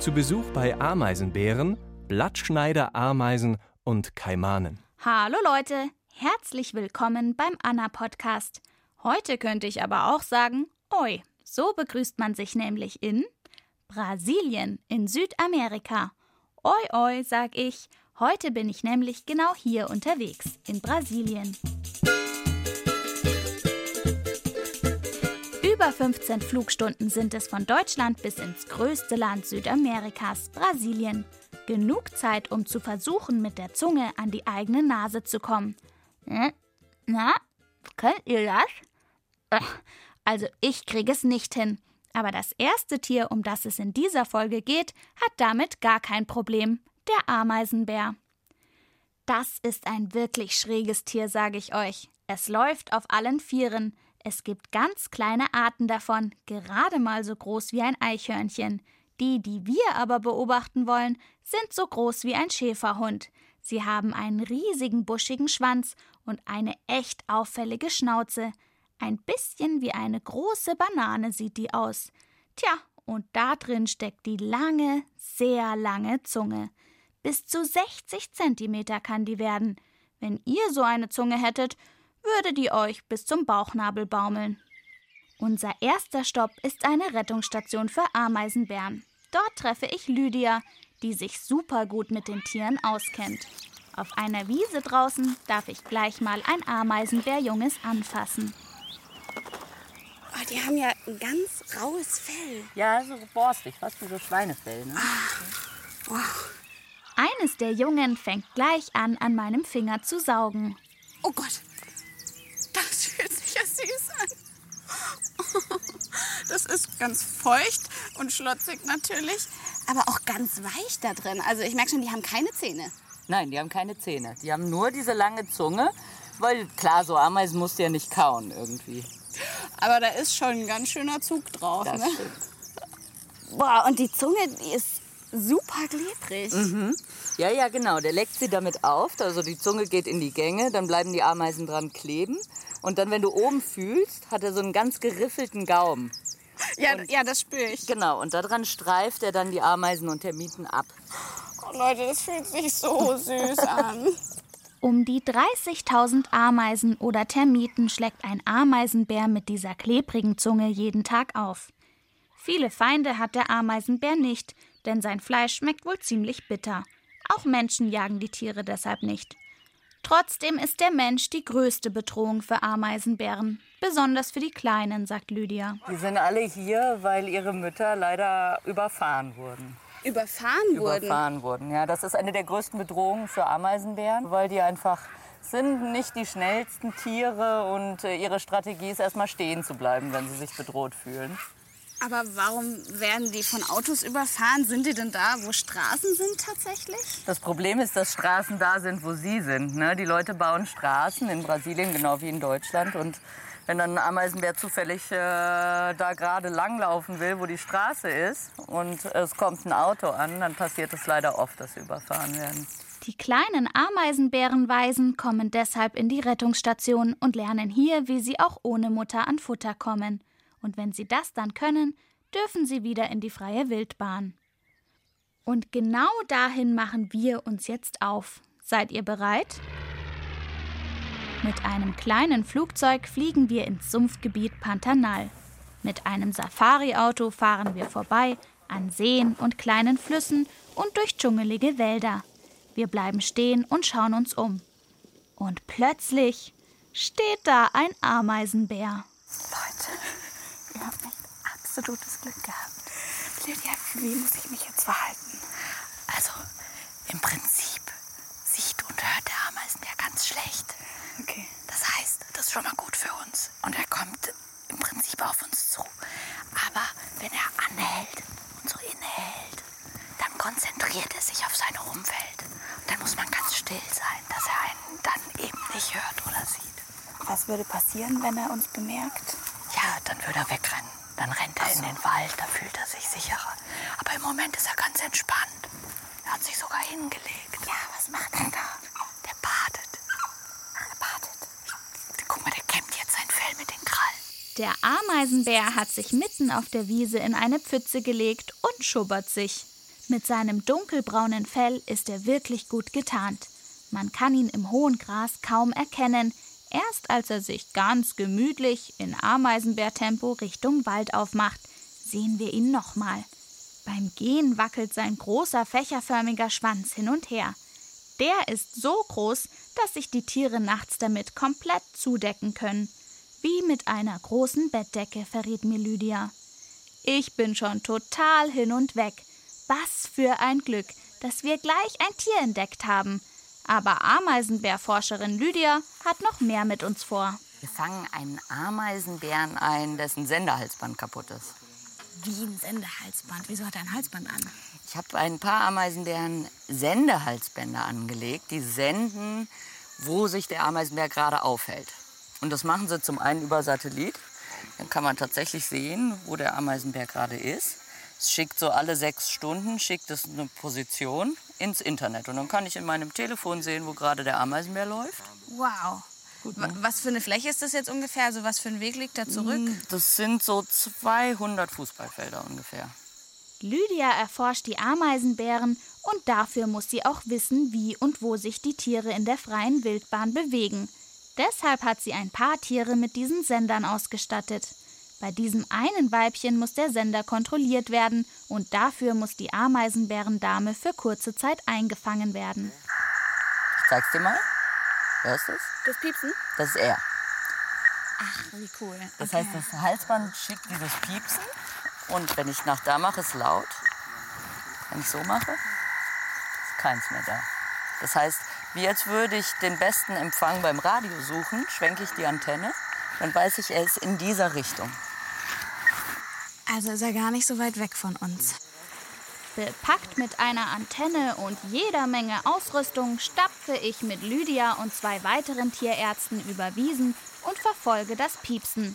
Zu Besuch bei Ameisenbären, Blattschneiderameisen und Kaimanen. Hallo Leute, herzlich willkommen beim Anna Podcast. Heute könnte ich aber auch sagen, oi, so begrüßt man sich nämlich in Brasilien in Südamerika. Oi, oi, sag ich. Heute bin ich nämlich genau hier unterwegs, in Brasilien. Über 15 Flugstunden sind es von Deutschland bis ins größte Land Südamerikas, Brasilien. Genug Zeit, um zu versuchen, mit der Zunge an die eigene Nase zu kommen. Hm? Na, könnt ihr das? Also ich kriege es nicht hin. Aber das erste Tier, um das es in dieser Folge geht, hat damit gar kein Problem. Der Ameisenbär. Das ist ein wirklich schräges Tier, sage ich euch. Es läuft auf allen Vieren. Es gibt ganz kleine Arten davon, gerade mal so groß wie ein Eichhörnchen. Die, die wir aber beobachten wollen, sind so groß wie ein Schäferhund. Sie haben einen riesigen buschigen Schwanz und eine echt auffällige Schnauze. Ein bisschen wie eine große Banane sieht die aus. Tja, und da drin steckt die lange, sehr lange Zunge. Bis zu 60 Zentimeter kann die werden. Wenn ihr so eine Zunge hättet, würde die euch bis zum Bauchnabel baumeln. Unser erster Stopp ist eine Rettungsstation für Ameisenbären. Dort treffe ich Lydia, die sich super gut mit den Tieren auskennt. Auf einer Wiese draußen darf ich gleich mal ein Ameisenbärjunges anfassen. Oh, die haben ja ein ganz raues Fell. Ja, so borstig, fast wie so Schweinefell. Ne? Wow. Eines der Jungen fängt gleich an, an meinem Finger zu saugen. Oh Gott, Das ist ganz feucht und schlotzig natürlich, aber auch ganz weich da drin. Also ich merke schon, die haben keine Zähne. Nein, die haben keine Zähne. Die haben nur diese lange Zunge, weil klar, so Ameisen musst du ja nicht kauen irgendwie. Aber da ist schon ein ganz schöner Zug drauf. Das ne? stimmt. Boah, und die Zunge, die ist super klebrig. Ja, ja, genau. Der leckt sie damit auf. Also die Zunge geht in die Gänge, dann bleiben die Ameisen dran kleben. Und dann, wenn du oben fühlst, hat er so einen ganz geriffelten Gaumen. Ja, ja, das spüre ich. Genau, und daran streift er dann die Ameisen und Termiten ab. Oh, Leute, das fühlt sich so süß an. Um die 30.000 Ameisen oder Termiten schlägt ein Ameisenbär mit dieser klebrigen Zunge jeden Tag auf. Viele Feinde hat der Ameisenbär nicht, denn sein Fleisch schmeckt wohl ziemlich bitter. Auch Menschen jagen die Tiere deshalb nicht. Trotzdem ist der Mensch die größte Bedrohung für Ameisenbären, besonders für die Kleinen, sagt Lydia. Die sind alle hier, weil ihre Mütter leider überfahren wurden. Überfahren wurden. Überfahren wurden, ja. Das ist eine der größten Bedrohungen für Ameisenbären, weil die einfach sind nicht die schnellsten Tiere und äh, ihre Strategie ist erstmal stehen zu bleiben, wenn sie sich bedroht fühlen. Aber warum werden die von Autos überfahren? Sind die denn da, wo Straßen sind tatsächlich? Das Problem ist, dass Straßen da sind, wo sie sind. Ne? Die Leute bauen Straßen in Brasilien, genau wie in Deutschland. Und wenn dann ein Ameisenbär zufällig äh, da gerade langlaufen will, wo die Straße ist, und es kommt ein Auto an, dann passiert es leider oft, dass sie überfahren werden. Die kleinen Ameisenbärenweisen kommen deshalb in die Rettungsstation und lernen hier, wie sie auch ohne Mutter an Futter kommen. Und wenn sie das dann können, dürfen sie wieder in die freie Wildbahn. Und genau dahin machen wir uns jetzt auf. Seid ihr bereit? Mit einem kleinen Flugzeug fliegen wir ins Sumpfgebiet Pantanal. Mit einem Safari-Auto fahren wir vorbei an Seen und kleinen Flüssen und durch dschungelige Wälder. Wir bleiben stehen und schauen uns um. Und plötzlich steht da ein Ameisenbär. Leute, absolutes Glück gehabt. Lydia, wie muss ich mich jetzt verhalten? Also, im Prinzip sieht und hört der Ameisenbär ganz schlecht. Okay. Das heißt, das ist schon mal gut für uns. Und er kommt im Prinzip auf uns zu. Aber wenn er anhält und so innehält, dann konzentriert er sich auf sein Umfeld. Und dann muss man ganz still sein, dass er einen dann eben nicht hört oder sieht. Was würde passieren, wenn er uns bemerkt? Ja, dann würde er wegrennen. Dann rennt er in den Wald, da fühlt er sich sicherer. Aber im Moment ist er ganz entspannt. Er hat sich sogar hingelegt. Ja, was macht er da? Der badet. Er badet. Guck mal, der kämmt jetzt sein Fell mit den Krallen. Der Ameisenbär hat sich mitten auf der Wiese in eine Pfütze gelegt und schubbert sich. Mit seinem dunkelbraunen Fell ist er wirklich gut getarnt. Man kann ihn im hohen Gras kaum erkennen, erst als er sich ganz gemütlich in Ameisenbärtempo Richtung Wald aufmacht, sehen wir ihn nochmal. Beim Gehen wackelt sein großer fächerförmiger Schwanz hin und her. Der ist so groß, dass sich die Tiere nachts damit komplett zudecken können. Wie mit einer großen Bettdecke, verriet mir Lydia. Ich bin schon total hin und weg. Was für ein Glück, dass wir gleich ein Tier entdeckt haben. Aber Ameisenbärforscherin Lydia hat noch mehr mit uns vor. Wir fangen einen Ameisenbären ein, dessen Senderhalsband kaputt ist. Wie ein Sendehalsband. Wieso hat er ein Halsband an? Ich habe ein paar Ameisenbären Sendehalsbänder angelegt, die senden, wo sich der Ameisenbär gerade aufhält. Und das machen sie zum einen über Satellit. Dann kann man tatsächlich sehen, wo der Ameisenbär gerade ist. Es schickt so alle sechs Stunden schickt es eine Position ins Internet. Und dann kann ich in meinem Telefon sehen, wo gerade der Ameisenbär läuft. Wow. Wa- Was für eine Fläche ist das jetzt ungefähr? Also was für ein Weg liegt da zurück? Das sind so 200 Fußballfelder ungefähr. Lydia erforscht die Ameisenbären und dafür muss sie auch wissen, wie und wo sich die Tiere in der freien Wildbahn bewegen. Deshalb hat sie ein paar Tiere mit diesen Sendern ausgestattet. Bei diesem einen Weibchen muss der Sender kontrolliert werden und dafür muss die Ameisenbärendame für kurze Zeit eingefangen werden. Ich zeig's dir mal. Wer ist das? Das Piepsen? Das ist er. Ach, wie cool. Das heißt, das Halsband schickt dieses Piepsen. Und wenn ich nach da mache, ist laut. Wenn ich so mache, ist keins mehr da. Das heißt, wie jetzt würde ich den besten Empfang beim Radio suchen, schwenke ich die Antenne, dann weiß ich, er ist in dieser Richtung. Also ist er gar nicht so weit weg von uns. Bepackt mit einer Antenne und jeder Menge Ausrüstung stapfe ich mit Lydia und zwei weiteren Tierärzten über Wiesen und verfolge das Piepsen.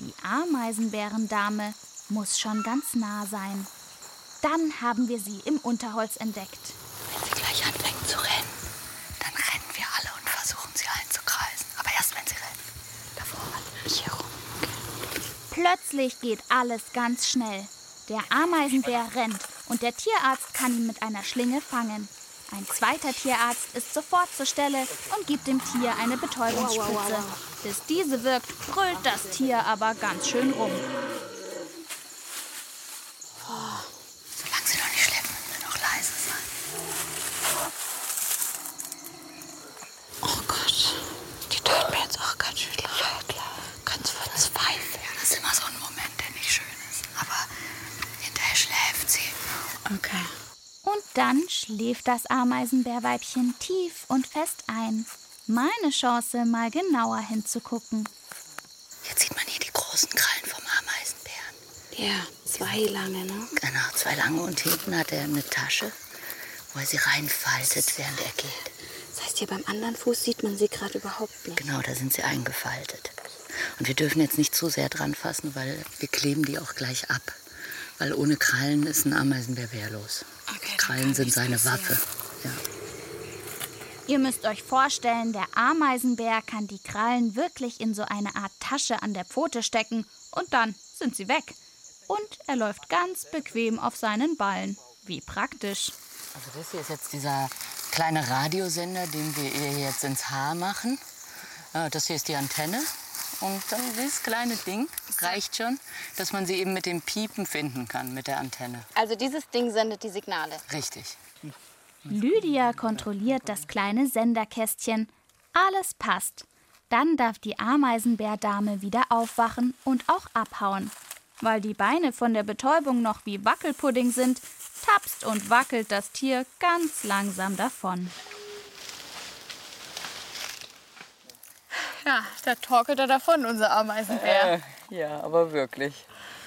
Die Ameisenbärendame muss schon ganz nah sein. Dann haben wir sie im Unterholz entdeckt. Wenn sie gleich anfängt zu rennen, dann rennen wir alle und versuchen sie einzukreisen. Aber erst wenn sie rennen. Davor nicht herum. Plötzlich geht alles ganz schnell. Der Ameisenbär rennt und der Tierarzt kann ihn mit einer Schlinge fangen. Ein zweiter Tierarzt ist sofort zur Stelle und gibt dem Tier eine Betäubungsspritze. Bis diese wirkt, brüllt das Tier aber ganz schön rum. Solange sie noch nicht schleppen, müssen wir noch leise sein. Oh Gott. Die tut mir jetzt auch ganz schön leid. Ganz verzweifelt. Ja, das ist immer so ein Moment, der nicht schön ist. Aber hinterher schläft sie. Okay. Und dann schläft das Ameisenbärweibchen tief und fest ein. Meine Chance, mal genauer hinzugucken. Jetzt sieht man hier die großen Krallen vom Ameisenbären. Ja, zwei lange, ne? Genau, zwei lange und hinten hat er eine Tasche, wo er sie reinfaltet, während er geht. Das heißt, hier beim anderen Fuß sieht man sie gerade überhaupt nicht. Genau, da sind sie eingefaltet. Und wir dürfen jetzt nicht zu sehr dran fassen, weil wir kleben die auch gleich ab. Weil ohne Krallen ist ein Ameisenbär wehrlos. Okay, Krallen sind seine passieren. Waffe. Ja. Ihr müsst euch vorstellen, der Ameisenbär kann die Krallen wirklich in so eine Art Tasche an der Pfote stecken und dann sind sie weg. Und er läuft ganz bequem auf seinen Ballen. Wie praktisch. Also das hier ist jetzt dieser kleine Radiosender, den wir ihr jetzt ins Haar machen. Das hier ist die Antenne. Und dann dieses kleine Ding reicht schon, dass man sie eben mit dem Piepen finden kann, mit der Antenne. Also dieses Ding sendet die Signale. Richtig. Lydia kontrolliert das kleine Senderkästchen. Alles passt. Dann darf die Ameisenbärdame wieder aufwachen und auch abhauen. Weil die Beine von der Betäubung noch wie Wackelpudding sind, tapst und wackelt das Tier ganz langsam davon. Ja, da torkelt er davon, unser Ameisenbär. Äh, ja, aber wirklich.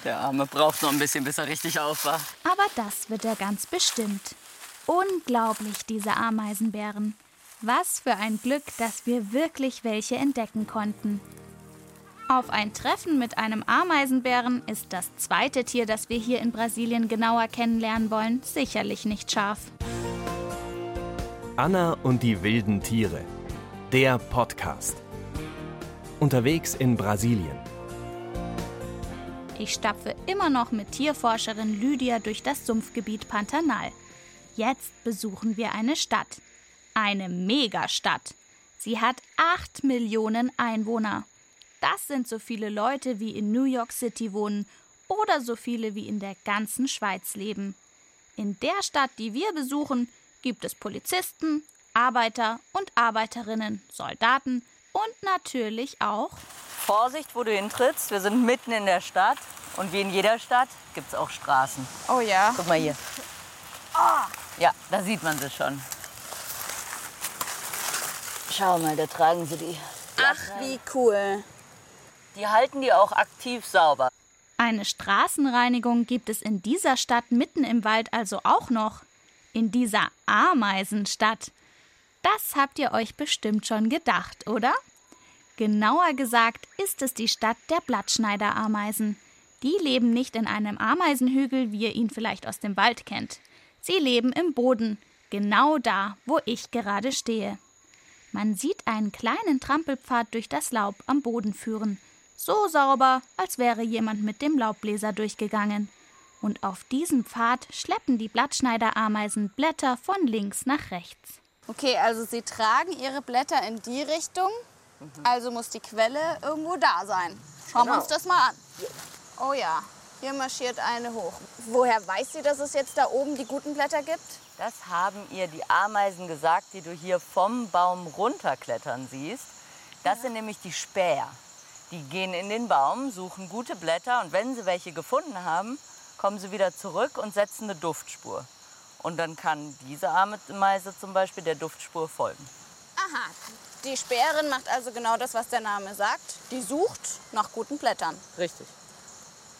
Der Arme braucht noch ein bisschen, bis er richtig aufwacht. Aber das wird er ganz bestimmt. Unglaublich, diese Ameisenbären. Was für ein Glück, dass wir wirklich welche entdecken konnten. Auf ein Treffen mit einem Ameisenbären ist das zweite Tier, das wir hier in Brasilien genauer kennenlernen wollen, sicherlich nicht scharf. Anna und die wilden Tiere. Der Podcast. Unterwegs in Brasilien. Ich stapfe immer noch mit Tierforscherin Lydia durch das Sumpfgebiet Pantanal. Jetzt besuchen wir eine Stadt. Eine Megastadt. Sie hat 8 Millionen Einwohner. Das sind so viele Leute, wie in New York City wohnen oder so viele, wie in der ganzen Schweiz leben. In der Stadt, die wir besuchen, gibt es Polizisten, Arbeiter und Arbeiterinnen, Soldaten und natürlich auch Vorsicht, wo du hintrittst. Wir sind mitten in der Stadt. Und wie in jeder Stadt gibt es auch Straßen. Oh ja. Guck mal hier. Ja, da sieht man sie schon. Schau mal, da tragen sie die. Ach, wie cool. Die halten die auch aktiv sauber. Eine Straßenreinigung gibt es in dieser Stadt mitten im Wald also auch noch. In dieser Ameisenstadt. Das habt ihr euch bestimmt schon gedacht, oder? Genauer gesagt ist es die Stadt der Blattschneiderameisen. Die leben nicht in einem Ameisenhügel, wie ihr ihn vielleicht aus dem Wald kennt. Sie leben im Boden, genau da, wo ich gerade stehe. Man sieht einen kleinen Trampelpfad durch das Laub am Boden führen, so sauber, als wäre jemand mit dem Laubbläser durchgegangen. Und auf diesem Pfad schleppen die Blattschneiderameisen Blätter von links nach rechts. Okay, also sie tragen ihre Blätter in die Richtung, also muss die Quelle irgendwo da sein. Schauen wir Genau. uns das mal an. Oh ja, hier marschiert eine hoch. Woher weiß sie, dass es jetzt da oben die guten Blätter gibt? Das haben ihr die Ameisen gesagt, die du hier vom Baum runterklettern siehst. Das sind nämlich die Späher. Die gehen in den Baum, suchen gute Blätter und wenn sie welche gefunden haben, kommen sie wieder zurück und setzen eine Duftspur. Und dann kann diese Ameise zum Beispiel der Duftspur folgen. Aha, die Späherin macht also genau das, was der Name sagt. Die sucht nach guten Blättern. Richtig.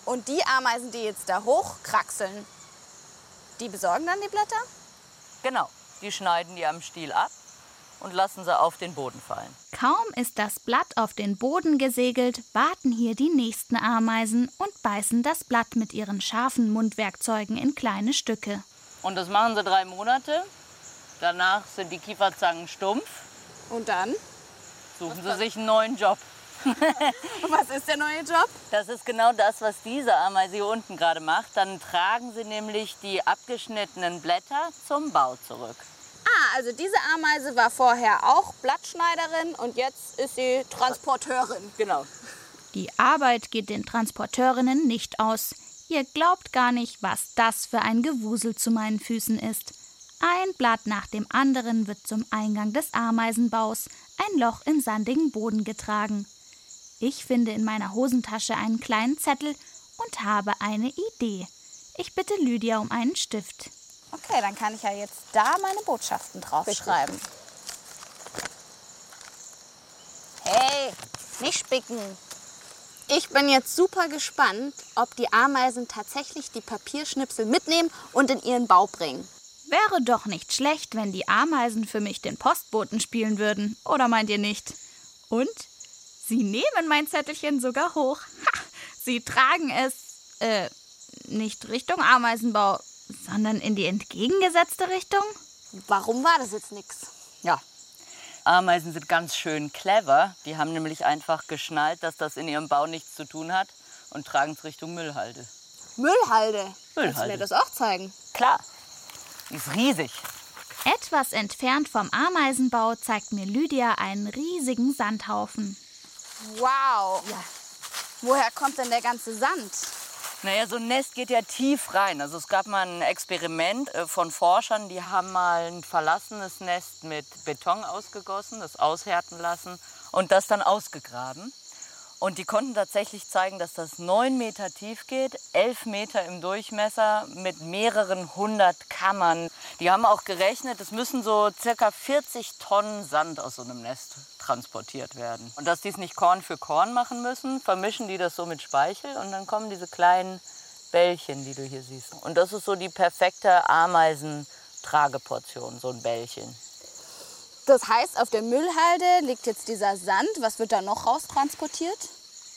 Und die Ameisen, die jetzt da hochkraxeln, die besorgen dann die Blätter? Genau, die schneiden die am Stiel ab und lassen sie auf den Boden fallen. Kaum ist das Blatt auf den Boden gesegelt, warten hier die nächsten Ameisen und beißen das Blatt mit ihren scharfen Mundwerkzeugen in kleine Stücke. Und das machen sie drei Monate. Danach sind die Kieferzangen stumpf. Und dann? Suchen sie sich einen neuen Job. Und was ist der neue Job? Das ist genau das, was diese Ameise hier unten gerade macht. Dann tragen sie nämlich die abgeschnittenen Blätter zum Bau zurück. Ah, also diese Ameise war vorher auch Blattschneiderin und jetzt ist sie Transporteurin. Genau. Die Arbeit geht den Transporteurinnen nicht aus. Ihr glaubt gar nicht, was das für ein Gewusel zu meinen Füßen ist. Ein Blatt nach dem anderen wird zum Eingang des Ameisenbaus, ein Loch im sandigen Boden getragen. Ich finde in meiner Hosentasche einen kleinen Zettel und habe eine Idee. Ich bitte Lydia um einen Stift. Okay, dann kann ich ja jetzt da meine Botschaften draufschreiben. Hey, nicht spicken. Ich bin jetzt super gespannt, ob die Ameisen tatsächlich die Papierschnipsel mitnehmen und in ihren Bau bringen. Wäre doch nicht schlecht, wenn die Ameisen für mich den Postboten spielen würden, oder meint ihr nicht? Und sie nehmen mein Zettelchen sogar hoch. Ha, sie tragen es, äh, nicht Richtung Ameisenbau, sondern in die entgegengesetzte Richtung? Warum war das jetzt nichts? Ja. Ameisen sind ganz schön clever. Die haben nämlich einfach geschnallt, dass das in ihrem Bau nichts zu tun hat und tragen es Richtung Müllhalde. Müllhalde. Kannst du Müllhalde. mir das auch zeigen? Klar, die ist riesig. Etwas entfernt vom Ameisenbau zeigt mir Lydia einen riesigen Sandhaufen. Wow. Woher kommt denn der ganze Sand? Naja, so ein Nest geht ja tief rein. Also es gab mal ein Experiment äh, von Forschern, die haben mal ein verlassenes Nest mit Beton ausgegossen, das aushärten lassen und das dann ausgegraben. Und die konnten tatsächlich zeigen, dass das neun Meter tief geht, elf Meter im Durchmesser mit mehreren hundert Kammern. Die haben auch gerechnet, es müssen so circa 40 Tonnen Sand aus so einem Nest transportiert werden. Und dass die es nicht Korn für Korn machen müssen, vermischen die das so mit Speichel und dann kommen diese kleinen Bällchen, die du hier siehst. Und das ist so die perfekte Ameisentrageportion, so ein Bällchen. Das heißt, auf der Müllhalde liegt jetzt dieser Sand. Was wird da noch raustransportiert?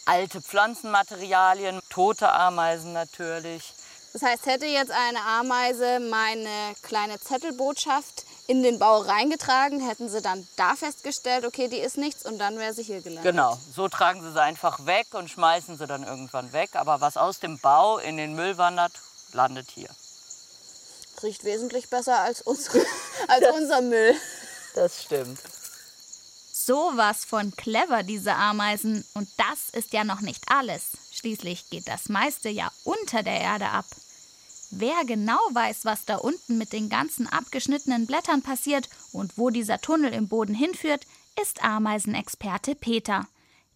Alte Pflanzenmaterialien, tote Ameisen natürlich. Das heißt, hätte jetzt eine Ameise meine kleine Zettelbotschaft in den Bau reingetragen, hätten sie dann da festgestellt, okay, die ist nichts und dann wäre sie hier gelandet. Genau, so tragen sie sie einfach weg und schmeißen sie dann irgendwann weg. Aber was aus dem Bau in den Müll wandert, landet hier. Riecht wesentlich besser als, unsere, als unser Müll. Das stimmt. Sowas von clever, diese Ameisen. Und das ist ja noch nicht alles. Schließlich geht das meiste ja unter der Erde ab. Wer genau weiß, was da unten mit den ganzen abgeschnittenen Blättern passiert und wo dieser Tunnel im Boden hinführt, ist Ameisenexperte Peter.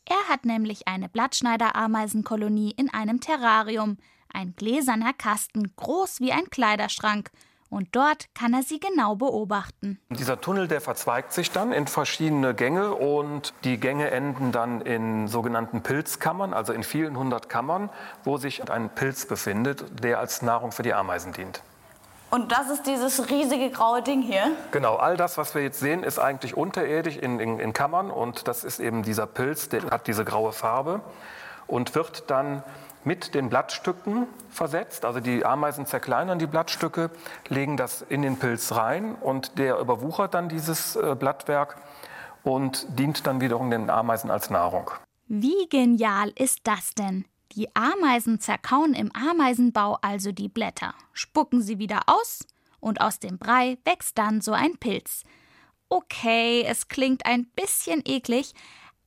Er hat nämlich eine Blattschneider-Ameisenkolonie in einem Terrarium, ein gläserner Kasten, groß wie ein Kleiderschrank, und dort kann er sie genau beobachten. Dieser Tunnel, der verzweigt sich dann in verschiedene Gänge und die Gänge enden dann in sogenannten Pilzkammern, also in vielen hundert Kammern, wo sich ein Pilz befindet, der als Nahrung für die Ameisen dient. Und das ist dieses riesige graue Ding hier? Genau, all das, was wir jetzt sehen, ist eigentlich unterirdisch in, in, in Kammern und das ist eben dieser Pilz, der hat diese graue Farbe und wird dann mit den Blattstücken versetzt. Also die Ameisen zerkleinern die Blattstücke, legen das in den Pilz rein und der überwuchert dann dieses äh, Blattwerk und dient dann wiederum den Ameisen als Nahrung. Wie genial ist das denn? Die Ameisen zerkauen im Ameisenbau also die Blätter, spucken sie wieder aus und aus dem Brei wächst dann so ein Pilz. Okay, es klingt ein bisschen eklig,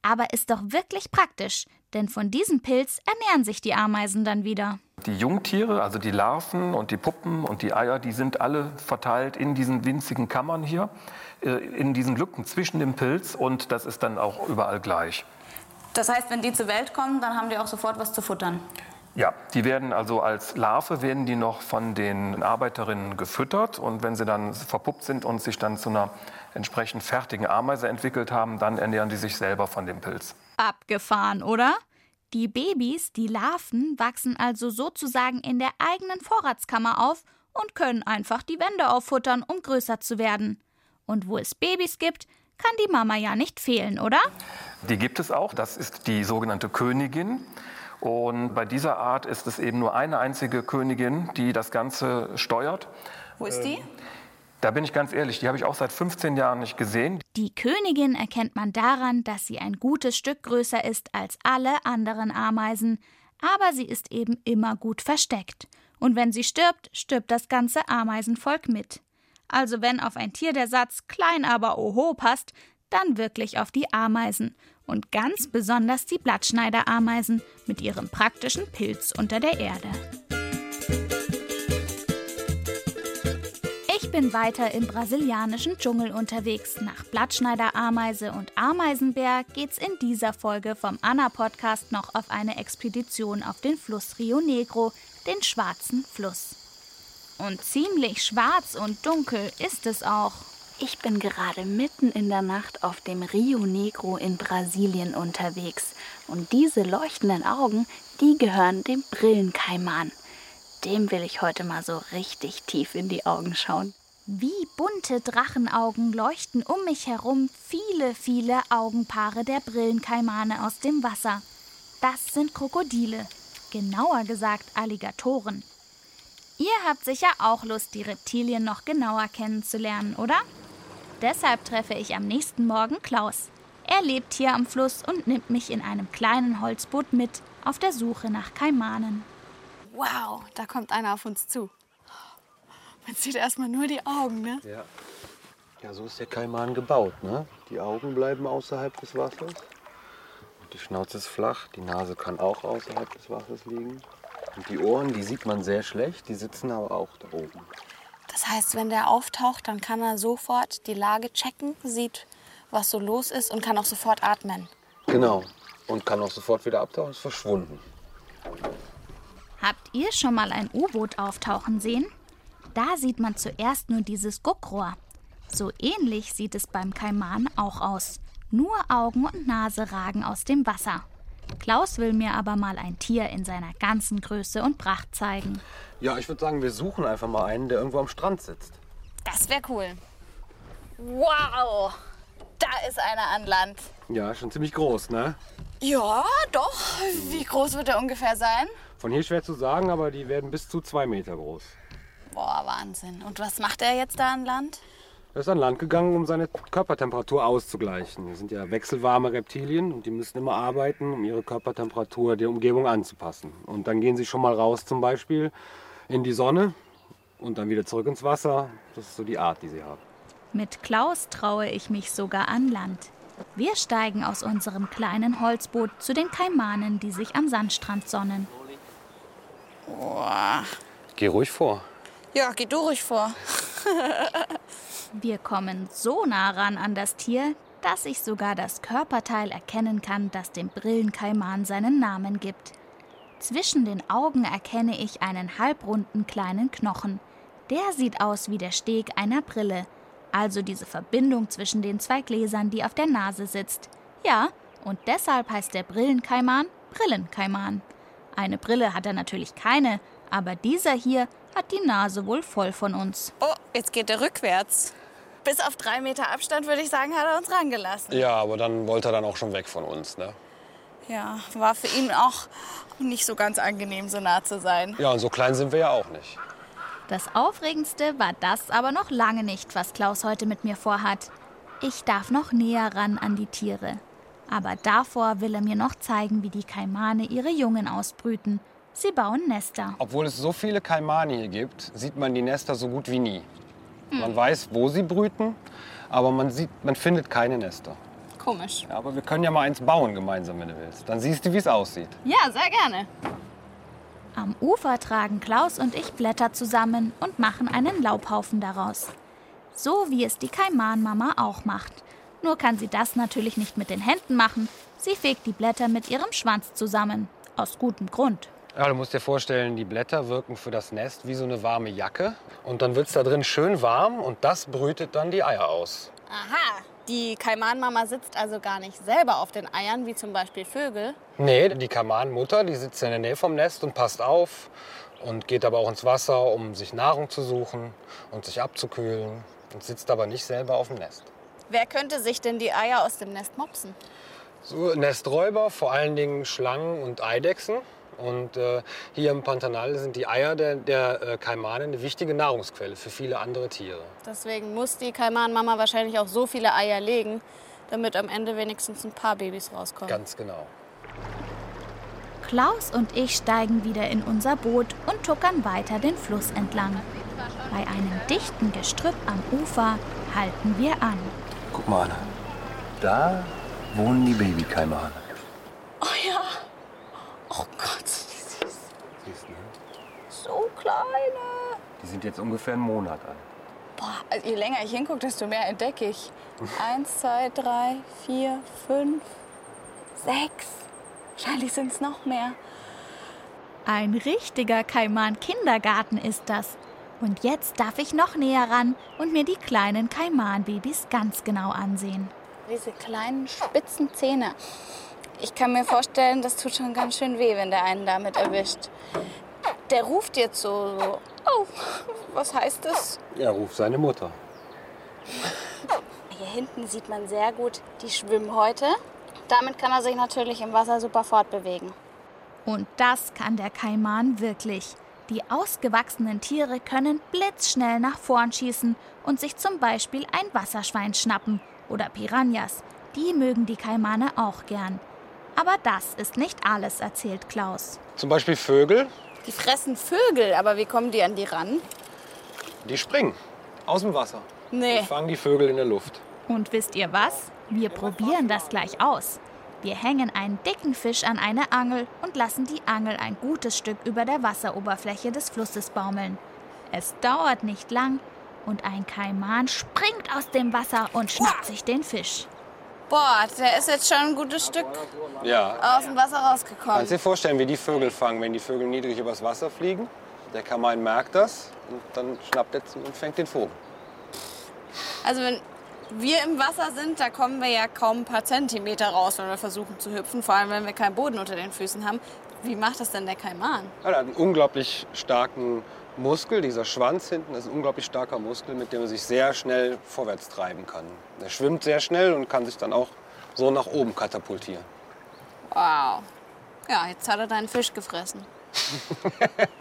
aber ist doch wirklich praktisch, denn von diesem Pilz ernähren sich die Ameisen dann wieder. Die Jungtiere, also die Larven und die Puppen und die Eier, die sind alle verteilt in diesen winzigen Kammern hier, äh, in diesen Lücken zwischen dem Pilz und das ist dann auch überall gleich. Das heißt, wenn die zur Welt kommen, dann haben die auch sofort was zu futtern. Ja, die werden also als Larve werden die noch von den Arbeiterinnen gefüttert und wenn sie dann verpuppt sind und sich dann zu einer entsprechend fertigen Ameise entwickelt haben, dann ernähren die sich selber von dem Pilz. Abgefahren, oder? Die Babys, die Larven, wachsen also sozusagen in der eigenen Vorratskammer auf und können einfach die Wände auffuttern, um größer zu werden. Und wo es Babys gibt, kann die Mama ja nicht fehlen, oder? Die gibt es auch. Das ist die sogenannte Königin. Und bei dieser Art ist es eben nur eine einzige Königin, die das Ganze steuert. Wo ist die? Da bin ich ganz ehrlich, die habe ich auch seit 15 Jahren nicht gesehen. Die Königin erkennt man daran, dass sie ein gutes Stück größer ist als alle anderen Ameisen, aber sie ist eben immer gut versteckt. Und wenn sie stirbt, stirbt das ganze Ameisenvolk mit. Also wenn auf ein Tier der Satz klein aber oho passt, dann wirklich auf die Ameisen und ganz besonders die Blattschneiderameisen mit ihrem praktischen Pilz unter der Erde. Bin weiter im brasilianischen Dschungel unterwegs. Nach Blattschneiderameise und Ameisenbär geht's in dieser Folge vom Anna Podcast noch auf eine Expedition auf den Fluss Rio Negro, den schwarzen Fluss. Und ziemlich schwarz und dunkel ist es auch. Ich bin gerade mitten in der Nacht auf dem Rio Negro in Brasilien unterwegs. Und diese leuchtenden Augen, die gehören dem Brillenkaiman. Dem will ich heute mal so richtig tief in die Augen schauen. Wie bunte Drachenaugen leuchten um mich herum viele, viele Augenpaare der Brillenkaimane aus dem Wasser. Das sind Krokodile, genauer gesagt Alligatoren. Ihr habt sicher auch Lust, die Reptilien noch genauer kennenzulernen, oder? Deshalb treffe ich am nächsten Morgen Klaus. Er lebt hier am Fluss und nimmt mich in einem kleinen Holzboot mit auf der Suche nach Kaimanen. Wow, da kommt einer auf uns zu. Man sieht erstmal nur die Augen, ne? Ja. Ja, so ist der Kaiman gebaut. Ne? Die Augen bleiben außerhalb des Wassers. Und die Schnauze ist flach, die Nase kann auch außerhalb des Wassers liegen. Und die Ohren, die sieht man sehr schlecht, die sitzen aber auch da oben. Das heißt, wenn der auftaucht, dann kann er sofort die Lage checken, sieht, was so los ist und kann auch sofort atmen. Genau. Und kann auch sofort wieder abtauchen, ist verschwunden. Habt ihr schon mal ein U-Boot auftauchen sehen? Da sieht man zuerst nur dieses Guckrohr. So ähnlich sieht es beim Kaiman auch aus. Nur Augen und Nase ragen aus dem Wasser. Klaus will mir aber mal ein Tier in seiner ganzen Größe und Pracht zeigen. Ja, ich würde sagen, wir suchen einfach mal einen, der irgendwo am Strand sitzt. Das wäre cool. Wow, da ist einer an Land. Ja, schon ziemlich groß, ne? Ja, doch. Wie groß wird er ungefähr sein? Von hier schwer zu sagen, aber die werden bis zu zwei Meter groß. Boah, Wahnsinn. Und was macht er jetzt da an Land? Er ist an Land gegangen, um seine Körpertemperatur auszugleichen. Die sind ja wechselwarme Reptilien und die müssen immer arbeiten, um ihre Körpertemperatur der Umgebung anzupassen. Und dann gehen sie schon mal raus zum Beispiel in die Sonne und dann wieder zurück ins Wasser. Das ist so die Art, die sie haben. Mit Klaus traue ich mich sogar an Land. Wir steigen aus unserem kleinen Holzboot zu den Kaimanen, die sich am Sandstrand sonnen. Boah. Geh ruhig vor. Ja, geh du ruhig vor. Wir kommen so nah ran an das Tier, dass ich sogar das Körperteil erkennen kann, das dem Brillenkaiman seinen Namen gibt. Zwischen den Augen erkenne ich einen halbrunden kleinen Knochen. Der sieht aus wie der Steg einer Brille, also diese Verbindung zwischen den zwei Gläsern, die auf der Nase sitzt. Ja, und deshalb heißt der Brillenkaiman Brillenkaiman. Eine Brille hat er natürlich keine, aber dieser hier hat die Nase wohl voll von uns. Oh, jetzt geht er rückwärts. Bis auf drei Meter Abstand, würde ich sagen, hat er uns rangelassen. Ja, aber dann wollte er dann auch schon weg von uns, ne? Ja, war für ihn auch nicht so ganz angenehm, so nah zu sein. Ja, und so klein sind wir ja auch nicht. Das Aufregendste war das aber noch lange nicht, was Klaus heute mit mir vorhat. Ich darf noch näher ran an die Tiere. Aber davor will er mir noch zeigen, wie die Kaimane ihre Jungen ausbrüten. Sie bauen Nester. Obwohl es so viele Kaimane hier gibt, sieht man die Nester so gut wie nie. Man weiß, wo sie brüten, aber man, sieht, man findet keine Nester. Komisch. Ja, aber wir können ja mal eins bauen gemeinsam, wenn du willst. Dann siehst du, wie es aussieht. Ja, sehr gerne. Am Ufer tragen Klaus und ich Blätter zusammen und machen einen Laubhaufen daraus. So wie es die Kaimanmama auch macht. Nur kann sie das natürlich nicht mit den Händen machen. Sie fegt die Blätter mit ihrem Schwanz zusammen. Aus gutem Grund. Ja, du musst dir vorstellen, die Blätter wirken für das Nest wie so eine warme Jacke. Und dann wird es da drin schön warm und das brütet dann die Eier aus. Aha. Die Kaimanmama sitzt also gar nicht selber auf den Eiern, wie zum Beispiel Vögel. Nee, die Kamanmutter, die sitzt in der Nähe vom Nest und passt auf und geht aber auch ins Wasser, um sich Nahrung zu suchen und sich abzukühlen und sitzt aber nicht selber auf dem Nest. Wer könnte sich denn die Eier aus dem Nest mopsen? So Nesträuber, vor allen Dingen Schlangen und Eidechsen. Und äh, hier im Pantanal sind die Eier der, der äh, Kaimane eine wichtige Nahrungsquelle für viele andere Tiere. Deswegen muss die Kaimanmama wahrscheinlich auch so viele Eier legen, damit am Ende wenigstens ein paar Babys rauskommen. Ganz genau. Klaus und ich steigen wieder in unser Boot und tuckern weiter den Fluss entlang. Bei einem dichten Gestrüpp am Ufer halten wir an. Guck mal, Anna. Da wohnen die Babykaimane. Oh ja. Oh Gott, wie süß. Siehst du, ne? So kleine. Die sind jetzt ungefähr einen Monat alt. Boah, also je länger ich hingucke, desto mehr entdecke ich. Eins, zwei, drei, vier, fünf, sechs. Wahrscheinlich sind es noch mehr. Ein richtiger Kaiman-Kindergarten ist das. Und jetzt darf ich noch näher ran und mir die kleinen Kaiman-Babys ganz genau ansehen. Diese kleinen spitzen Zähne. Ich kann mir vorstellen, das tut schon ganz schön weh, wenn der einen damit erwischt. Der ruft jetzt so, so oh, was heißt das? Er ruft seine Mutter. Hier hinten sieht man sehr gut die Schwimmhäute. Damit kann er sich natürlich im Wasser super fortbewegen. Und das kann der Kaiman wirklich. Die ausgewachsenen Tiere können blitzschnell nach vorn schießen und sich zum Beispiel ein Wasserschwein schnappen oder Piranhas. Die mögen die Kaimane auch gern. Aber das ist nicht alles, erzählt Klaus. Zum Beispiel Vögel, Die fressen Vögel, aber wie kommen die an die ran? die springen aus dem Wasser. Nee. Die fangen die Vögel in der Luft. Und wisst ihr was? Wir probieren das gleich aus. Wir hängen einen dicken Fisch an eine Angel und lassen die Angel ein gutes Stück über der Wasseroberfläche des Flusses baumeln. Es dauert nicht lang und ein Kaiman springt aus dem Wasser und schnappt sich den Fisch. Boah, der ist jetzt schon ein gutes Stück Ja. aus dem Wasser rausgekommen. Kannst dir vorstellen, wie die Vögel fangen, wenn die Vögel niedrig übers Wasser fliegen? Der Kamein merkt das und dann schnappt er zu und fängt den Vogel. Also wenn wir im Wasser sind, da kommen wir ja kaum ein paar Zentimeter raus, wenn wir versuchen zu hüpfen, vor allem wenn wir keinen Boden unter den Füßen haben. Wie macht das denn der Kaiman? Er hat einen unglaublich starken Muskel. Dieser Schwanz hinten ist ein unglaublich starker Muskel, mit dem er sich sehr schnell vorwärts treiben kann. Er schwimmt sehr schnell und kann sich dann auch so nach oben katapultieren. Wow. Ja, jetzt hat er deinen Fisch gefressen.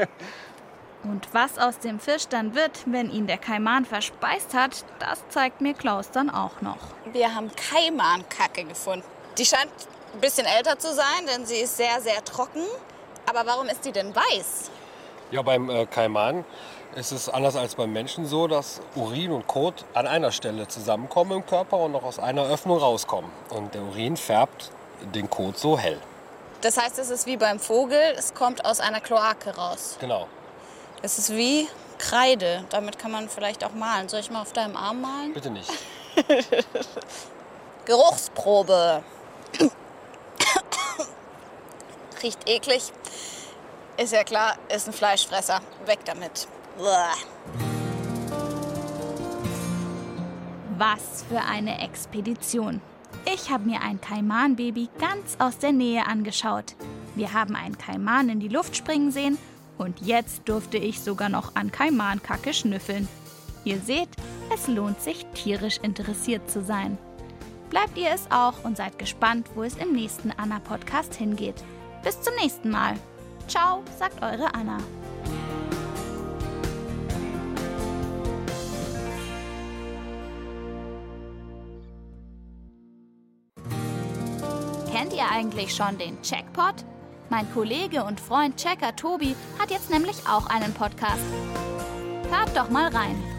Und was aus dem Fisch dann wird, wenn ihn der Kaiman verspeist hat, das zeigt mir Klaus dann auch noch. Wir haben Kaimankacke gefunden. Die scheint ein bisschen älter zu sein, denn sie ist sehr, sehr trocken. Aber warum ist die denn weiß? Ja, beim äh, Kaiman ist es anders als beim Menschen so, dass Urin und Kot an einer Stelle zusammenkommen im Körper und noch aus einer Öffnung rauskommen. Und der Urin färbt den Kot so hell. Das heißt, es ist wie beim Vogel, es kommt aus einer Kloake raus. Genau. Es ist wie Kreide. Damit kann man vielleicht auch malen. Soll ich mal auf deinem Arm malen? Bitte nicht. Geruchsprobe. Riecht eklig. Ist ja klar, ist ein Fleischfresser. Weg damit. Uah. Was für eine Expedition. Ich habe mir ein Kaiman-Baby ganz aus der Nähe angeschaut. Wir haben einen Kaiman in die Luft springen sehen und jetzt durfte ich sogar noch an Kaimankacke schnüffeln. Ihr seht, es lohnt sich, tierisch interessiert zu sein. Bleibt ihr es auch und seid gespannt, wo es im nächsten Anna-Podcast hingeht. Bis zum nächsten Mal. Ciao, sagt eure Anna. Kennt ihr eigentlich schon den Checkpot? Mein Kollege und Freund Checker Tobi hat jetzt nämlich auch einen Podcast. Hört doch mal rein.